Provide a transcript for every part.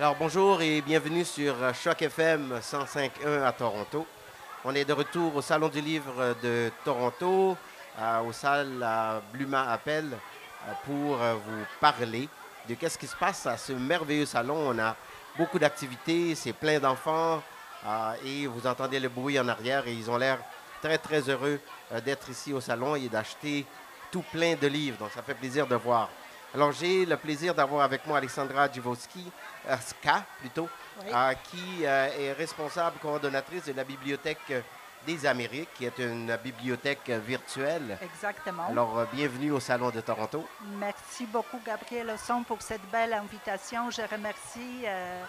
Alors bonjour et bienvenue sur Choc FM 105.1 à Toronto. On est de retour au Salon du Livre de Toronto, euh, au salle à Bluma Appel, euh, pour euh, vous parler de qu'est-ce qui se passe à ce merveilleux salon. On a beaucoup d'activités, c'est plein d'enfants euh, et vous entendez le bruit en arrière et ils ont l'air très très heureux d'être ici au salon et d'acheter tout plein de livres. Donc ça fait plaisir de voir. Alors j'ai le plaisir d'avoir avec moi Alexandra Djivowski, euh, Ska plutôt, Oui. euh, qui euh, est responsable coordonnatrice de la Bibliothèque des Amériques, qui est une bibliothèque virtuelle. Exactement. Alors euh, bienvenue au Salon de Toronto. Merci beaucoup, Gabriel Osson, pour cette belle invitation. Je remercie euh,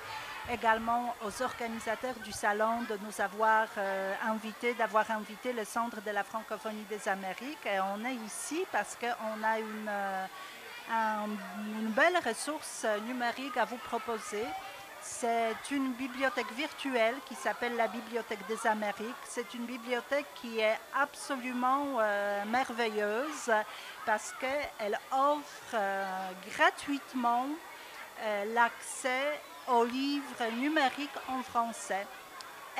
également aux organisateurs du salon de nous avoir euh, invités, d'avoir invité le Centre de la francophonie des Amériques. Et on est ici parce qu'on a une, un- une belle ressource euh, numérique à vous proposer. C'est une bibliothèque virtuelle qui s'appelle la Bibliothèque des Amériques. C'est une bibliothèque qui est absolument euh, merveilleuse parce qu'elle offre euh, gratuitement euh, l'accès aux livres numériques en français.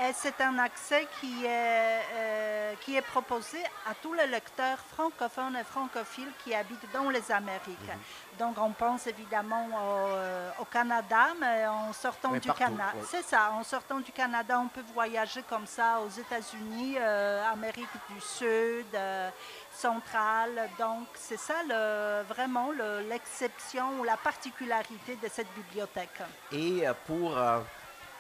Et c'est un accès qui est, euh, qui est proposé à tous les lecteurs francophones et francophiles qui habitent dans les Amériques. Donc, on pense évidemment au, euh, au Canada, mais en sortant du Canada, c'est ça, en sortant du Canada, on peut voyager comme ça aux États-Unis, euh, Amérique du Sud, euh, centrale. Donc, c'est ça le- vraiment le- l'exception ou la particularité de cette bibliothèque. Et euh, pour euh,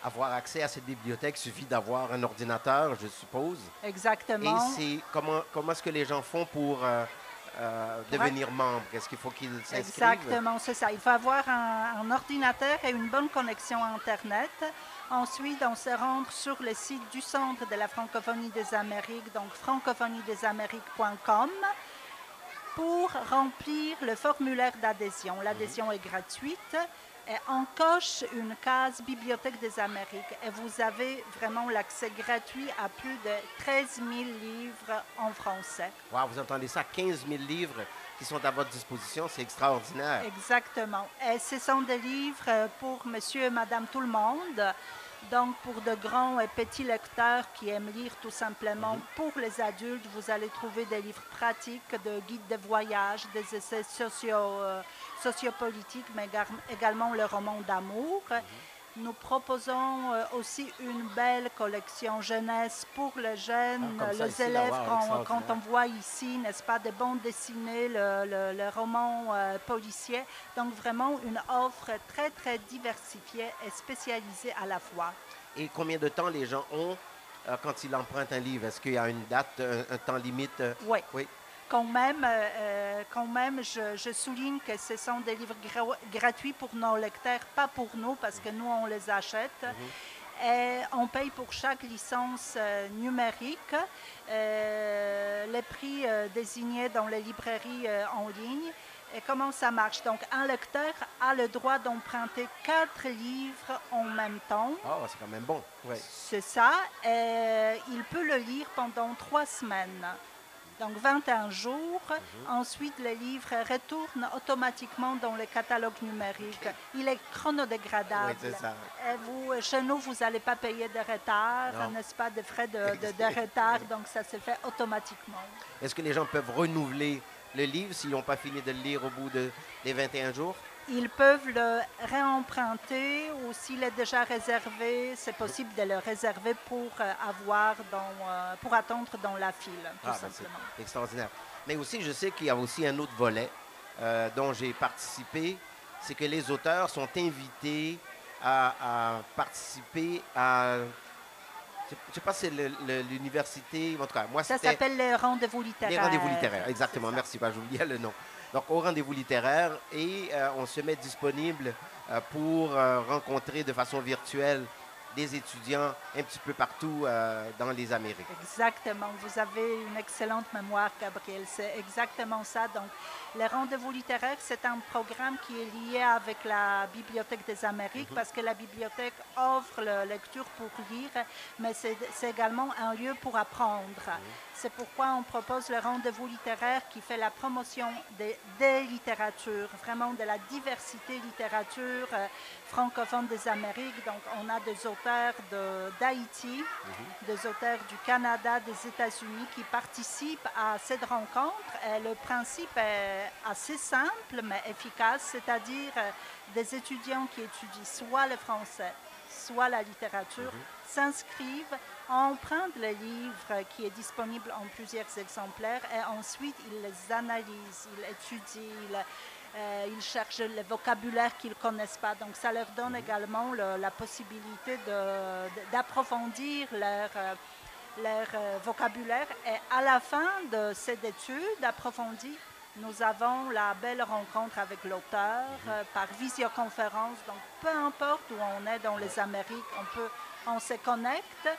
avoir accès à cette bibliothèque, il suffit d'avoir un ordinateur, je suppose. Exactement. Et c'est comment, comment est-ce que les gens font pour euh, euh, devenir membres? Est-ce qu'il faut qu'ils s'inscrivent? Exactement, c'est ça. Il faut avoir un, un ordinateur et une bonne connexion Internet. Ensuite, on se rend sur le site du Centre de la francophonie des Amériques, donc francophoniedésamériques.com, pour remplir le formulaire d'adhésion. L'adhésion est gratuite. Et on coche une case Bibliothèque des Amériques et vous avez vraiment l'accès gratuit à plus de 13 000 livres en français. Wow, vous entendez ça? 15 000 livres qui sont à votre disposition. C'est extraordinaire. Exactement. Et ce sont des livres pour monsieur et madame tout le monde. Donc, pour de grands et petits lecteurs qui aiment lire tout simplement, pour les adultes, vous allez trouver des livres pratiques, de guides de voyage, des essais socio, euh, sociopolitiques, mais également le roman d'amour. Nous proposons euh, aussi une belle collection jeunesse pour les jeunes, Ah, ça les ici, élèves wow, quand on voit ici, n'est-ce pas, des bandes dessinées, le, le- le roman euh, policier. Donc vraiment une offre très, très diversifiée et spécialisée à la fois. Et combien de temps les gens ont euh, quand ils empruntent un livre? Est-ce qu'il y a une date, un, un temps limite? euh? Oui. Oui. Quand même, euh, euh, quand même je, je souligne que ce sont des livres gra- gratuits pour nos lecteurs, pas pour nous, parce que nous, on les achète. Et on paye pour chaque licence euh, numérique euh, les prix désignés dans les librairies en ligne. Et comment ça marche? Donc, un lecteur a le droit d'emprunter quatre livres en même temps. Ah, c'est quand même bon. Oui. C'est ça. Et il peut le lire pendant trois semaines. Donc 21 jours. Ensuite, le livre retourne automatiquement dans le catalogue numérique. Il est chronodégradable. Oui, c'est ça. Et vous, chez nous, vous n'allez pas payer de retard, n'est-ce pas, de frais de, de- de retard. Donc ça se fait automatiquement. Est-ce que les gens peuvent renouveler le livre s'ils n'ont pas fini de le lire au bout de, des 21 jours? Ils peuvent le réemprunter ou s'il est déjà réservé, c'est possible de le réserver pour euh, avoir dans, euh, pour attendre dans la file, tout Ah, ben, simplement. extraordinaire. Mais aussi, je sais qu'il y a aussi un autre volet euh, dont j'ai participé, c'est que les auteurs sont invités à, à participer à... Je ne sais pas si c'est l'université, en tout cas, moi Ça s'appelle les rendez-vous littéraires. Les rendez-vous littéraires, exactement. Merci, bah, j'oubliais le nom. Donc, au rendez-vous littéraire, et euh, on se met disponible euh, pour euh, rencontrer de façon virtuelle des étudiants un petit peu partout euh, dans les Amériques. Exactement. Vous avez une excellente mémoire, Gabriel. C'est exactement ça. Donc, les rendez-vous littéraires, c'est un programme qui est lié avec la Bibliothèque des Amériques parce que la bibliothèque offre la lecture pour lire, mais c'est également un lieu pour apprendre. C'est pourquoi on propose le rendez-vous littéraire qui fait la promotion des, des littératures, vraiment de la diversité littérature euh, francophone des Amériques. Donc, on a des auteurs de- d'Haïti, des auteurs du Canada, des États-Unis qui participent à cette rencontre. Et le principe est assez simple mais efficace, c'est-à-dire euh, des étudiants qui étudient soit le français, soit la littérature, s'inscrivent, empruntent le livre qui est disponible en plusieurs exemplaires et ensuite ils les analysent, ils étudient, ils, euh, ils cherchent le vocabulaire qu'ils ne connaissent pas. Donc ça leur donne également le- la possibilité d'approfondir leur, euh, leur euh, vocabulaire. Et à la fin de cette étude approfondie, nous avons la belle rencontre avec l'auteur euh, par visioconférence. Donc, peu importe où on est dans les Amériques, on, peut, on se connecte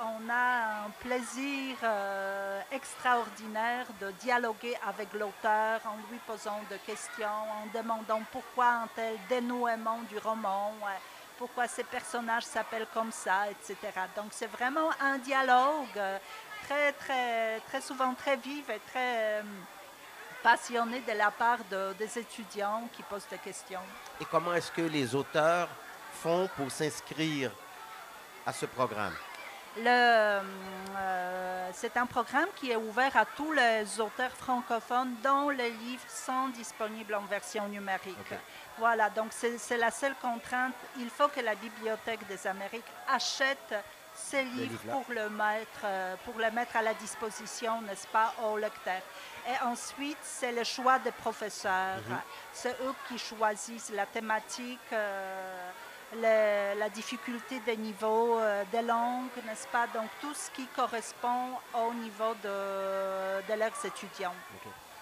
on a un plaisir euh, extraordinaire de dialoguer avec l'auteur en lui posant des questions, en demandant pourquoi un tel dénouement du roman, ouais, pourquoi ces personnages s'appellent comme ça, etc. Donc, c'est vraiment un dialogue euh, très, très, très souvent très vif et très euh, passionné de la part de- des étudiants qui posent des questions. Et comment est-ce que les auteurs font pour s'inscrire à ce programme? Euh, c'est un programme qui est ouvert à tous les auteurs francophones dont les livres sont disponibles en version numérique. Voilà, donc c'est la seule contrainte. Il faut que la Bibliothèque des Amériques achète ces livres livres-là. pour le, mettre, euh, pour le mettre à la disposition, n'est-ce pas, aux lecteurs. Et ensuite, c'est le choix des professeurs. Mhm. C'est eux qui choisissent la thématique. euh, le- la difficulté des niveaux euh, des langues, n'est-ce pas? Donc, tout ce qui correspond au niveau de, de leurs étudiants.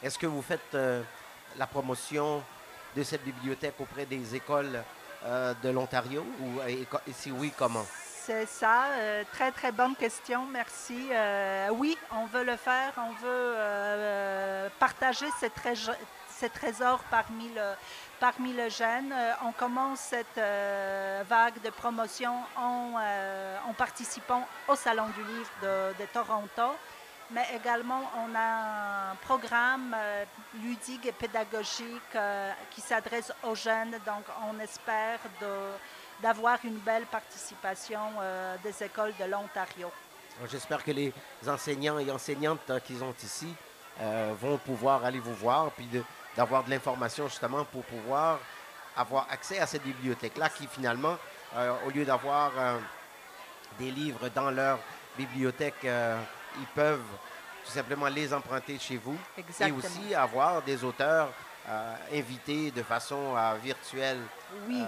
Est-ce que vous faites euh, la promotion de cette bibliothèque auprès des écoles euh, de l'Ontario? Ou, et, si oui, comment? C'est ça, euh, très très bonne question, merci. Euh, oui, on veut le faire, on veut euh, partager ces, trés- ces trésors parmi le, parmi les jeunes. Euh, on commence cette euh, vague de promotion en, euh, en participant au Salon du Livre de, de Toronto. Mais également, on a un programme ludique et pédagogique qui s'adresse aux jeunes. Donc, on espère d'avoir une belle participation des écoles de l'Ontario. J'espère que les enseignants et enseignantes euh, qu'ils ont ici euh, vont pouvoir aller vous voir, puis d'avoir de, l'information justement pour pouvoir avoir accès à cette bibliothèque-là qui finalement, euh, au lieu d'avoir euh, des livres dans leur bibliothèque, ils peuvent tout simplement les emprunter chez vous Exactement. et aussi avoir des auteurs invités de façon virtuelle Oui,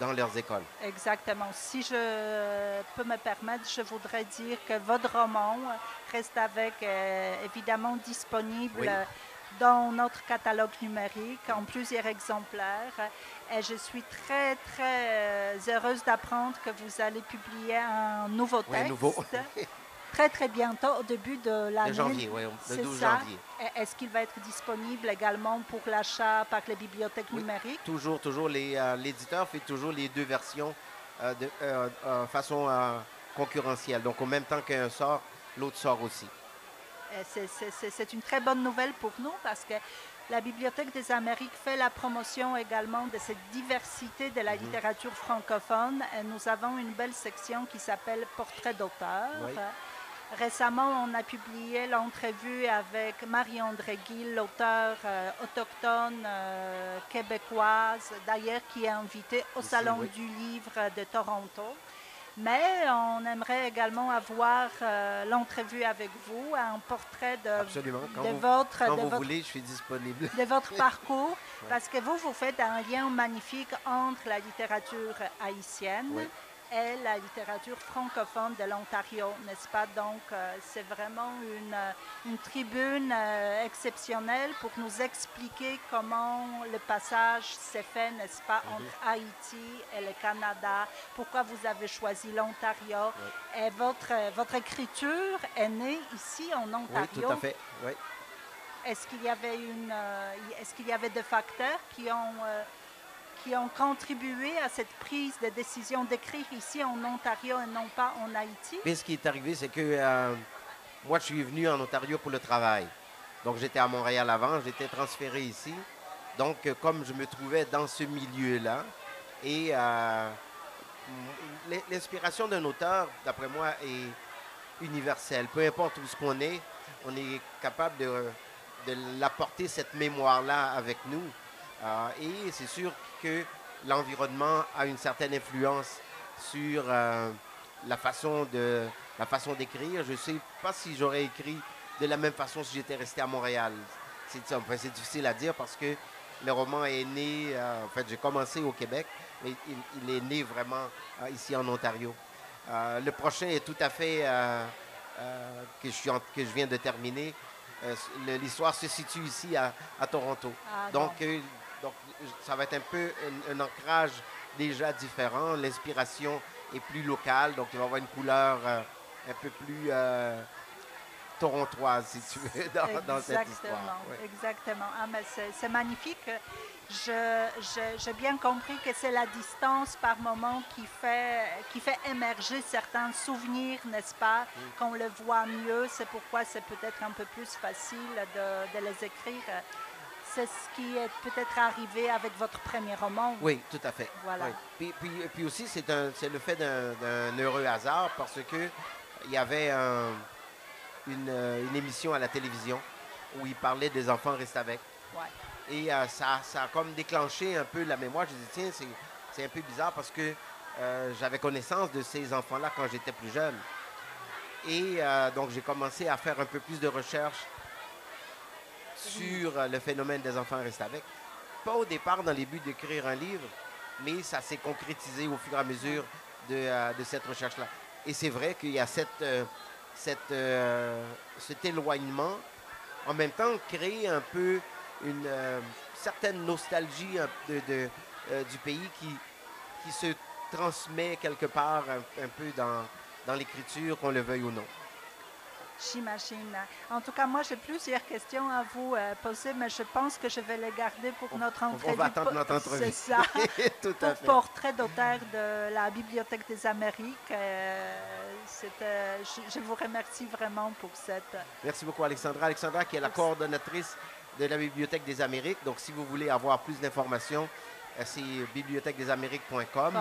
dans leurs écoles. exactement. Si je peux me permettre, je voudrais dire que votre roman reste avec, euh, évidemment disponible Oui. dans notre catalogue numérique en plusieurs exemplaires. Et je suis très, très euh, heureuse d'apprendre que vous allez publier un nouveau Oui, un texte. nouveau. Très, très bientôt, au début de l'année. Janvier, oui, le C'est 12 ça. janvier. Est-ce qu'il va être disponible également pour l'achat par les bibliothèques Oui. numériques? Toujours, toujours, euh, l'éditeur fait toujours les deux versions euh, de euh, façon concurrentielle. Donc, en même temps qu'un sort, l'autre sort aussi. C'est- une très bonne nouvelle pour nous parce que la Bibliothèque des Amériques fait la promotion également de cette diversité de la Mhm. littérature francophone. Et nous avons une belle section qui s'appelle Portrait d'auteur. Oui. Récemment, on a publié l'entrevue avec Marie-André Gill, l'auteur euh, autochtone euh, québécoise, d'ailleurs qui est invitée au Salon oui. du livre de Toronto. Mais on aimerait également avoir euh, l'entrevue avec vous, un portrait de, Absolument. Quand de vous, votre, quand de vous votre- voulez, je suis disponible. de votre parcours, parce que vous, vous faites un lien magnifique entre la littérature haïtienne. Est la littérature francophone de l'Ontario, n'est-ce pas? Donc, euh, c'est vraiment une, euh, une tribune euh, exceptionnelle pour nous expliquer comment le passage s'est fait, n'est-ce pas, Mhm. entre Haïti et le Canada, pourquoi vous avez choisi l'Ontario? Et votre, votre écriture est née ici en Oui, Ontario. tout à fait. Oui. Est-ce qu'il y avait une, est-ce qu'il y avait des facteurs qui ont, qui ont contribué à cette prise de décision d'écrire ici en Ontario et non pas en Haïti? Mais ce qui est arrivé, c'est que euh, moi, je suis venu en Ontario pour le travail. Donc, j'étais à Montréal avant, j'étais transféré ici. Donc, euh, comme je me trouvais dans ce milieu-là, et euh, l'inspiration d'un auteur, d'après moi, est universelle. Peu importe où ce qu'on est, on est capable de, de l'apporter, cette mémoire-là, avec nous. Euh, et c'est sûr que l'environnement a une certaine influence sur euh, la façon de la façon d'écrire. Je ne sais pas si j'aurais écrit de la même façon si j'étais resté à Montréal. C'est enfin, difficile à dire parce que le roman est né, euh, en fait, j'ai commencé au Québec, mais il, il est né vraiment euh, ici en Ontario. Le prochain est tout à fait que, je suis en- que je viens de terminer. L'histoire se situe ici à, à Toronto. Ah, Donc, donc, ça va être un peu un, un ancrage déjà différent. L'inspiration est plus locale, donc il va avoir une couleur euh, un peu plus euh, torontoise, si tu veux, dans, dans cette Exactement, histoire. Ouais. exactement. Ah, mais c'est, magnifique. Je, j'ai bien compris que c'est la distance par moment qui fait, qui fait émerger certains souvenirs, n'est-ce pas, qu'on le voit mieux. C'est pourquoi c'est peut-être un peu plus facile de, de les écrire. C'est ce qui est peut-être arrivé avec votre premier roman. Oui, tout à fait. Voilà. Oui. Puis, puis- puis aussi, c'est un- c'est le fait d'un d'un heureux hasard parce que il y avait un- une, euh, une émission à la télévision où il parlait des enfants restent avec. Ouais. Et euh, ça, ça a comme déclenché un peu la mémoire. Je me dis, tiens, c'est- c'est un peu bizarre parce que euh, j'avais connaissance de ces enfants-là quand j'étais plus jeune. Et euh, donc, j'ai commencé à faire un peu plus de recherche sur euh, le phénomène des enfants restent avec. Pas au départ dans les buts d'écrire un livre, mais ça s'est concrétisé au fur et à mesure de, euh, cette recherche-là. Et c'est vrai qu'il y a cette, euh, cet éloignement, en même temps créer un peu une certaine nostalgie du pays qui, se transmet quelque part un, peu dans l'écriture, qu'on le veuille ou non. J'imagine. En tout cas, moi, j'ai plusieurs questions à vous euh, poser, mais je pense que je vais les garder pour notre on entrevue. va attendre notre entrevue. C'est ça. Tout à fait. portrait d'auteur de la Bibliothèque des Amériques. euh, c'était- je, je vous remercie vraiment pour cette. Merci beaucoup, Alexandra. Alexandra, qui est la Merci. coordonnatrice de la Bibliothèque des Amériques. Donc, si vous voulez avoir plus d'informations, euh, c'est bibliothèquedesamériques.com.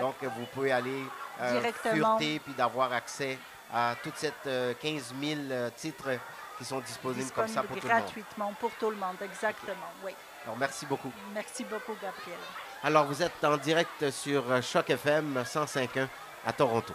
Donc, euh, vous pouvez aller euh, Directement. fureter puis d'avoir accès à toute cette euh, 15 000 euh, titres qui sont disponibles comme ça pour tout le monde. gratuitement pour tout le monde. Exactement. Oui. Alors, merci beaucoup. Merci beaucoup, Gabriel. Alors, vous êtes en direct sur euh, Choc FM 105.1 à Toronto.